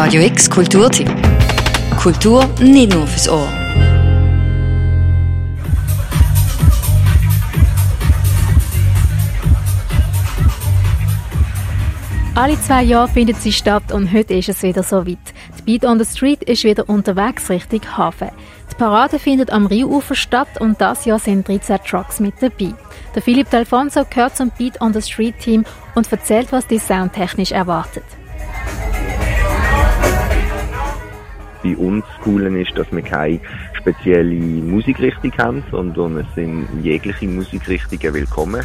Radio X Kulturtipp. Kultur nicht nur fürs Ohr. Alle zwei Jahre findet sie statt und heute ist es wieder so weit. Die Beat on the Street ist wieder unterwegs Richtung Hafen. Die Parade findet am Rheinufer statt und das Jahr sind 13 Trucks mit dabei. Der Philipp D'Alfonso gehört zum Beat on the Street Team und erzählt, was die soundtechnisch erwartet. Bei uns Coolen ist, dass wir keine spezielle Musikrichtung haben, sondern es sind jegliche Musikrichtungen willkommen.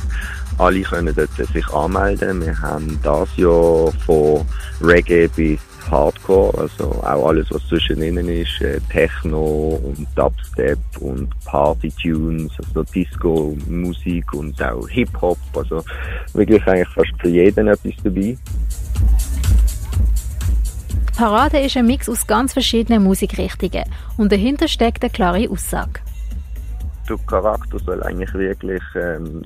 Alle können dort sich anmelden. Wir haben das Jahr von Reggae bis Hardcore, also auch alles, was zwischen ihnen ist, äh, Techno und Dubstep und Party-Tunes, also Disco-Musik und auch Hip-Hop, also wirklich eigentlich fast für jeden etwas dabei. Parade ist ein Mix aus ganz verschiedenen Musikrichtungen und dahinter steckt eine klare Aussage. Der Charakter soll eigentlich wirklich ähm,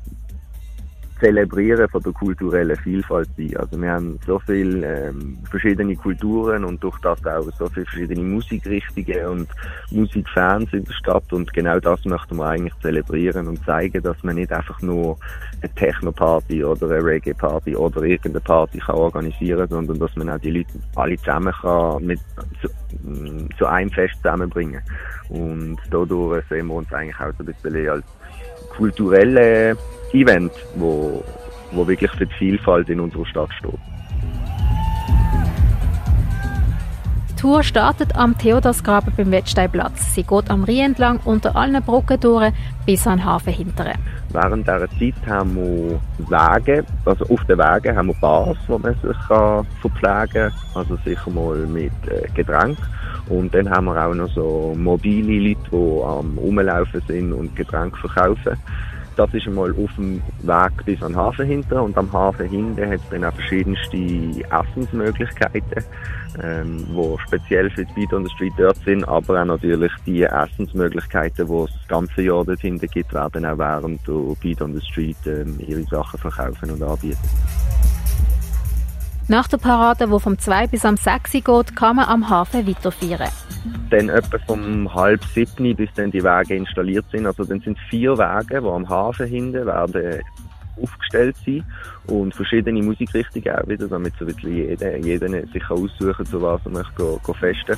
Zelebrieren von der kulturellen Vielfalt sein. Also wir haben so viele ähm, verschiedene Kulturen und durch das auch so viele verschiedene Musikrichtungen und Musikfans in der Stadt und genau das möchten wir eigentlich zelebrieren und zeigen, dass man nicht einfach nur eine Techno-Party oder eine Reggae-Party oder irgendeine Party kann organisieren, sondern dass man auch die Leute alle zusammen kann mit zu, zu einem Fest zusammenbringen. Und dadurch sehen wir uns eigentlich auch so ein bisschen als kulturelle Event, wo, wo wirklich für die Vielfalt in unserer Stadt steht. Tour startet am Theodorsgraben beim Wettsteinplatz. Sie geht am Rhein entlang unter allen Brücken durch bis an den Hafen hinteren. Während dieser Zeit haben wir Wege, also auf den Wegen haben wir Bars, wo man sich verpflegen kann, also sicher mal mit äh, Getränk. Und dann haben wir auch noch so mobile Leute, die am Rumlaufen sind und Getränke verkaufen. Das ist einmal auf dem Weg bis an den Hafen hinter und am Hafen hinten hat es dann auch verschiedenste Essensmöglichkeiten, ähm, wo speziell für die Beat on the Street dort sind, aber auch natürlich die Essensmöglichkeiten, die es das ganze Jahr dort hinten gibt, werden auch während der Beat on the Street ähm, ihre Sachen verkaufen und anbieten. Nach der Parade, die vom 2 bis am 6 geht, kann man am Hafen weiterfahren. Dann etwa vom halb sieben bis dann die Wege installiert sind. Also dann sind vier Wege, die am Hafen hinten werden aufgestellt sind und verschiedene Musikrichtungen auch wieder, damit so ein jeder, jeder sich aussuchen kann, zu was er möchte go, festen.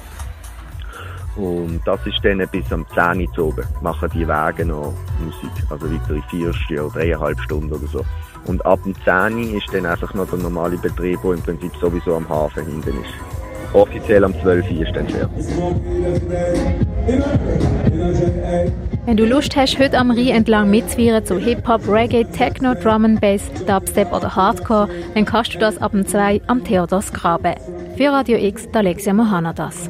Und das ist dann bis am 10 Uhr oben, machen die Wege noch Musik, also weitere vier oder dreieinhalb Stunden oder so. Und ab dem 10 ist dann einfach noch der normale Betrieb, der im Prinzip sowieso am Hafen hinten ist. Offiziell am 12 Uhr ist dann fertig. Wenn du Lust hast, heute am Rhein entlang mitzuführen zu Hip-Hop, Reggae, Techno, Drum and Bass, Dubstep oder Hardcore, dann kannst du das ab dem 2 am Theodors Graben. Für Radio X, Alexia Mohana das.